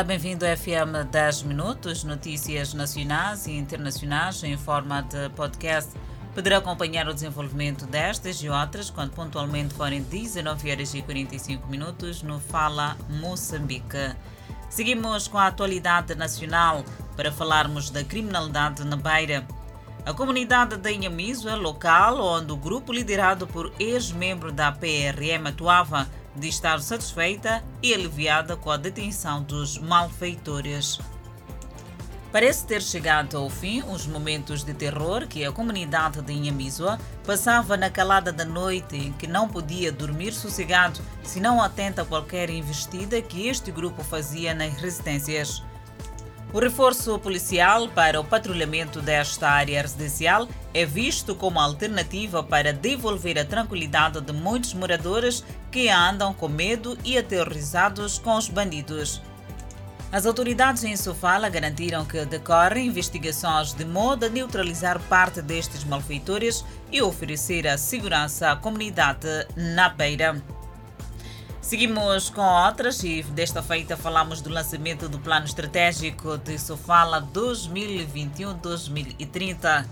Olá, bem-vindo ao FM 10 Minutos, notícias nacionais e internacionais em forma de podcast. Poderá acompanhar o desenvolvimento destas e outras quando pontualmente forem 19 horas e 45 minutos no Fala Moçambique. Seguimos com a atualidade nacional para falarmos da criminalidade na Beira. A comunidade da Inhamizo é local onde o grupo liderado por ex-membro da PRM atuava de estar satisfeita e aliviada com a detenção dos malfeitores. Parece ter chegado ao fim os momentos de terror que a comunidade de Inhamizoa passava na calada da noite, em que não podia dormir sossegado se não atenta a qualquer investida que este grupo fazia nas residências. O reforço policial para o patrulhamento desta área residencial é visto como alternativa para devolver a tranquilidade de muitos moradores que andam com medo e aterrorizados com os bandidos. As autoridades em Sofala garantiram que decorrem investigações de modo a neutralizar parte destes malfeitores e oferecer a segurança à comunidade na beira. Seguimos com outras e desta feita falamos do lançamento do Plano Estratégico de Sofala 2021-2030.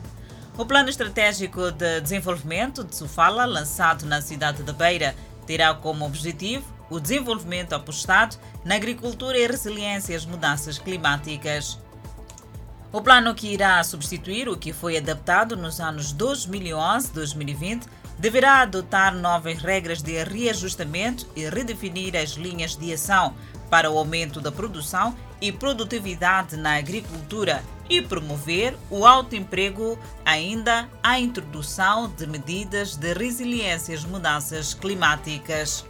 O Plano Estratégico de Desenvolvimento de Sofala, lançado na cidade de Beira, terá como objetivo o desenvolvimento apostado na agricultura e resiliência às mudanças climáticas. O plano que irá substituir o que foi adaptado nos anos 2011-2020 deverá adotar novas regras de reajustamento e redefinir as linhas de ação para o aumento da produção e produtividade na agricultura e promover o alto emprego, ainda a introdução de medidas de resiliência às mudanças climáticas.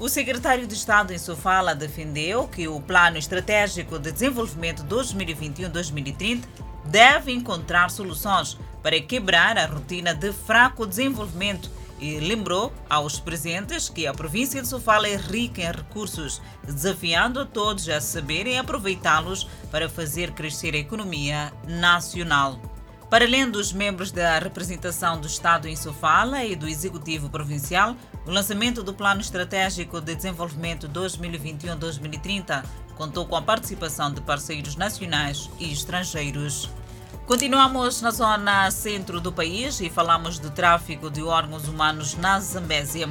O secretário de Estado em Sofala defendeu que o Plano Estratégico de Desenvolvimento 2021-2030 deve encontrar soluções para quebrar a rotina de fraco desenvolvimento e lembrou aos presentes que a província de Sofala é rica em recursos, desafiando a todos a saberem aproveitá-los para fazer crescer a economia nacional. Para além dos membros da representação do Estado em Sofala e do Executivo Provincial, o lançamento do Plano Estratégico de Desenvolvimento 2021-2030 contou com a participação de parceiros nacionais e estrangeiros. Continuamos na zona centro do país e falamos do tráfico de órgãos humanos na Zambésia.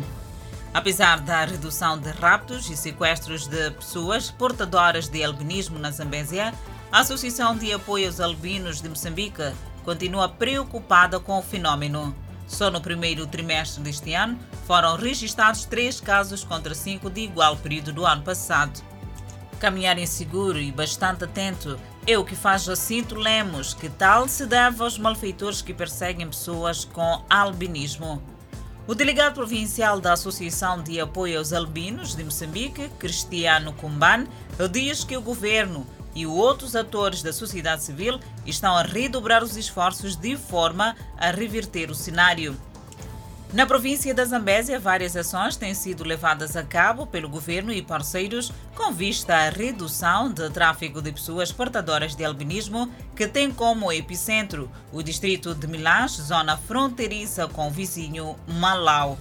Apesar da redução de raptos e sequestros de pessoas portadoras de albinismo na Zambésia, a Associação de Apoio aos Albinos de Moçambique continua preocupada com o fenômeno. Só no primeiro trimestre deste ano foram registrados três casos contra cinco de igual período do ano passado. Caminhar inseguro e bastante atento é o que faz Jacinto Lemos, que tal se deve aos malfeitores que perseguem pessoas com albinismo. O delegado provincial da Associação de Apoio aos Albinos de Moçambique, Cristiano Kumban, diz que o governo e outros atores da sociedade civil estão a redobrar os esforços de forma a reverter o cenário. Na província da Zambésia, várias ações têm sido levadas a cabo pelo governo e parceiros com vista à redução do tráfico de pessoas portadoras de albinismo, que tem como epicentro o distrito de Milás, zona fronteiriça com o vizinho Malau.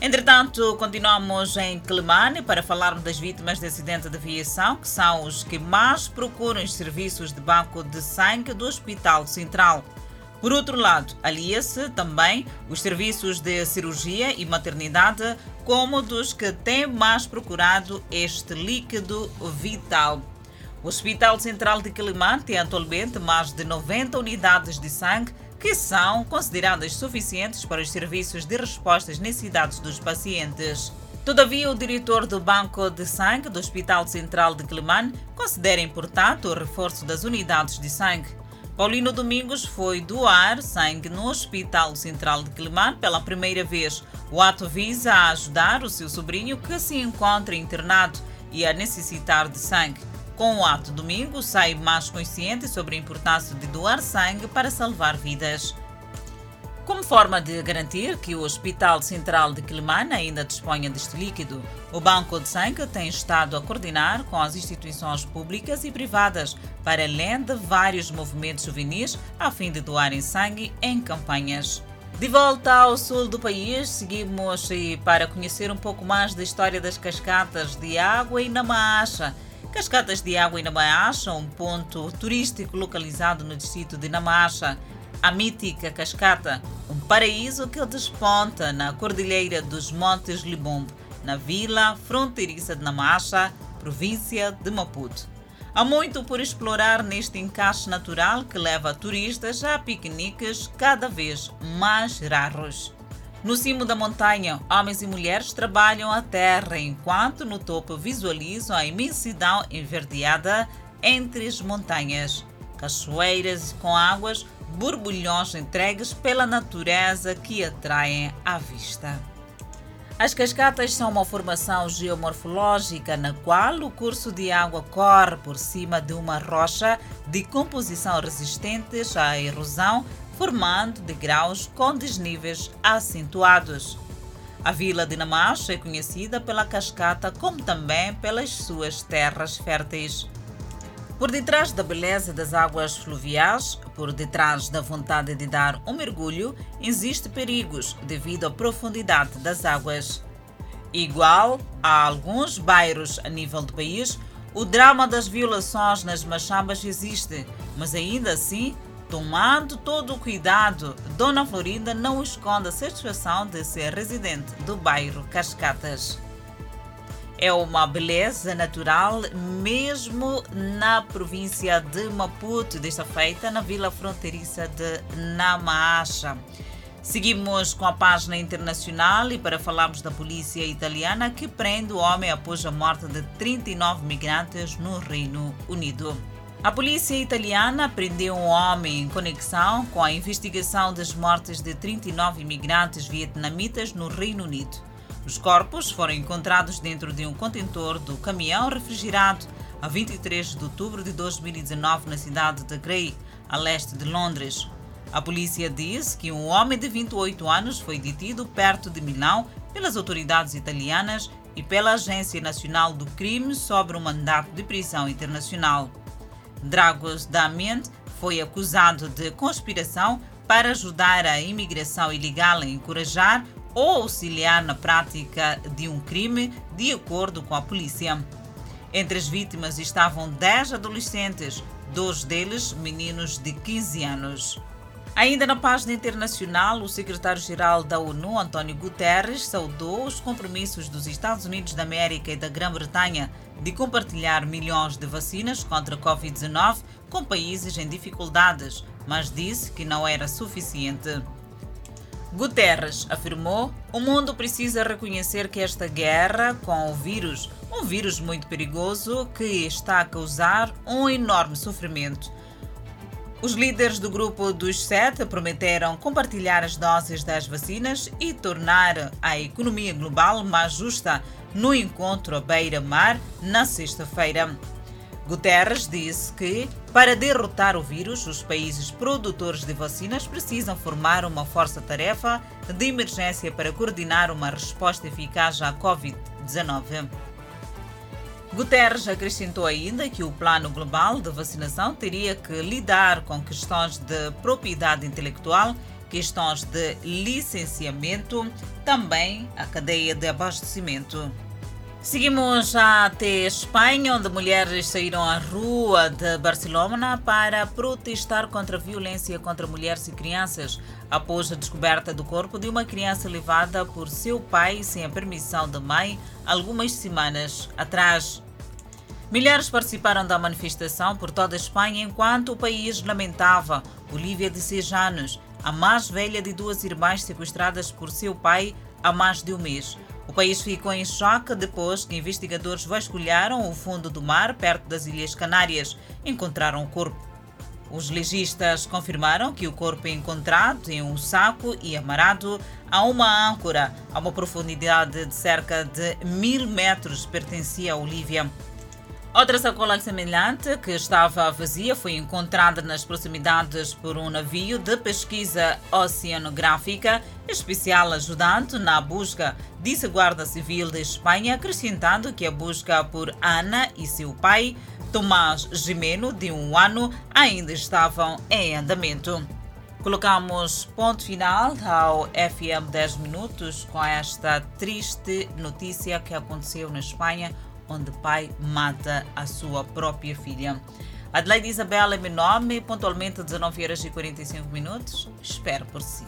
Entretanto, continuamos em Clemane para falarmos das vítimas de acidente de aviação, que são os que mais procuram os serviços de banco de sangue do Hospital Central. Por outro lado, alia-se também os serviços de cirurgia e maternidade como dos que têm mais procurado este líquido vital. O Hospital Central de Quelimane tem atualmente mais de 90 unidades de sangue que são consideradas suficientes para os serviços de resposta às necessidades dos pacientes. Todavia, o diretor do Banco de Sangue do Hospital Central de Quelimane considera importante o reforço das unidades de sangue. Paulino Domingos foi doar sangue no Hospital Central de Quelimane pela primeira vez. O ato visa ajudar o seu sobrinho que se encontra internado e a necessitar de sangue. Com o ato domingo, sai mais consciente sobre a importância de doar sangue para salvar vidas. Como forma de garantir que o Hospital Central de Quelimane ainda disponha deste líquido, o Banco de Sangue tem estado a coordenar com as instituições públicas e privadas, para além de vários movimentos juvenis, a fim de doarem sangue em campanhas. De volta ao sul do país, seguimos para conhecer um pouco mais da história das cascatas de água em Namaacha. Cascatas de Água em Namacha, um ponto turístico localizado no distrito de Namacha. A mítica cascata, um paraíso que desponta na Cordilheira dos Montes Libombo, na vila fronteiriça de Namacha, província de Maputo. Há muito por explorar neste encaixe natural que leva turistas a piqueniques cada vez mais raros. No cimo da montanha, homens e mulheres trabalham a terra, enquanto no topo visualizam a imensidão enverdeada entre as montanhas. Cachoeiras com águas, borbulhões entregues pela natureza que atraem à vista. As cascatas são uma formação geomorfológica na qual o curso de água corre por cima de uma rocha de composição resistente à erosão formando degraus com desníveis acentuados. A vila de Namacho é conhecida pela cascata como também pelas suas terras férteis. Por detrás da beleza das águas fluviais, por detrás da vontade de dar um mergulho, existe perigos devido à profundidade das águas. Igual a alguns bairros a nível do país, o drama das violações nas machambas existe, mas ainda assim Tomando todo o cuidado, Dona Florinda não esconde a satisfação de ser residente do bairro Cascatas. É uma beleza natural, mesmo na província de Maputo, desta feita na vila fronteiriça de Namaacha. Seguimos com a página internacional e para falarmos da polícia italiana que prende o homem após a morte de 39 migrantes no Reino Unido. A polícia italiana prendeu um homem em conexão com a investigação das mortes de 39 imigrantes vietnamitas no Reino Unido. Os corpos foram encontrados dentro de um contentor do caminhão refrigerado a 23 de outubro de 2019 na cidade de Grey, a leste de Londres. A polícia diz que um homem de 28 anos foi detido perto de Milão pelas autoridades italianas e pela Agência Nacional do Crime sobre um mandato de prisão internacional. Dragos Damien foi acusado de conspiração para ajudar a imigração ilegal a encorajar ou auxiliar na prática de um crime, de acordo com a polícia. Entre as vítimas estavam 10 adolescentes, dois deles meninos de 15 anos. Ainda na página internacional, o secretário-geral da ONU, António Guterres, saudou os compromissos dos Estados Unidos da América e da Grã-Bretanha de compartilhar milhões de vacinas contra a Covid-19 com países em dificuldades, mas disse que não era suficiente. Guterres afirmou: o mundo precisa reconhecer que esta guerra com o vírus, um vírus muito perigoso que está a causar um enorme sofrimento. Os líderes do grupo dos sete prometeram compartilhar as doses das vacinas e tornar a economia global mais justa no encontro à beira-mar na sexta-feira. Guterres disse que, para derrotar o vírus, os países produtores de vacinas precisam formar uma força-tarefa de emergência para coordenar uma resposta eficaz à Covid-19. Guterres acrescentou ainda que o plano global de vacinação teria que lidar com questões de propriedade intelectual, questões de licenciamento, também a cadeia de abastecimento. Seguimos até Espanha, onde mulheres saíram à rua de Barcelona para protestar contra a violência contra mulheres e crianças, após a descoberta do corpo de uma criança levada por seu pai sem a permissão da mãe algumas semanas atrás. Milhares participaram da manifestação por toda a Espanha enquanto o país lamentava Olivia, de 6 anos, a mais velha de duas irmãs sequestradas por seu pai há mais de um mês. O país ficou em choque depois que investigadores vasculharam o fundo do mar perto das Ilhas Canárias. Encontraram o corpo. Os legistas confirmaram que o corpo é encontrado em um saco e amarrado a uma âncora a uma profundidade de cerca de mil metros pertencia a Olivia. Outra sacola semelhante, que estava vazia, foi encontrada nas proximidades por um navio de pesquisa oceanográfica especial ajudante na busca, disse a Guarda Civil de Espanha, acrescentando que a busca por Ana e seu pai, Tomás Gimeno, de um ano, ainda estavam em andamento. Colocamos ponto final ao FM 10 Minutos com esta triste notícia que aconteceu na Espanha onde pai mata a sua própria filha. Adelaide Isabela é meu nome, pontualmente 19 horas e 45 minutos. Espero por si.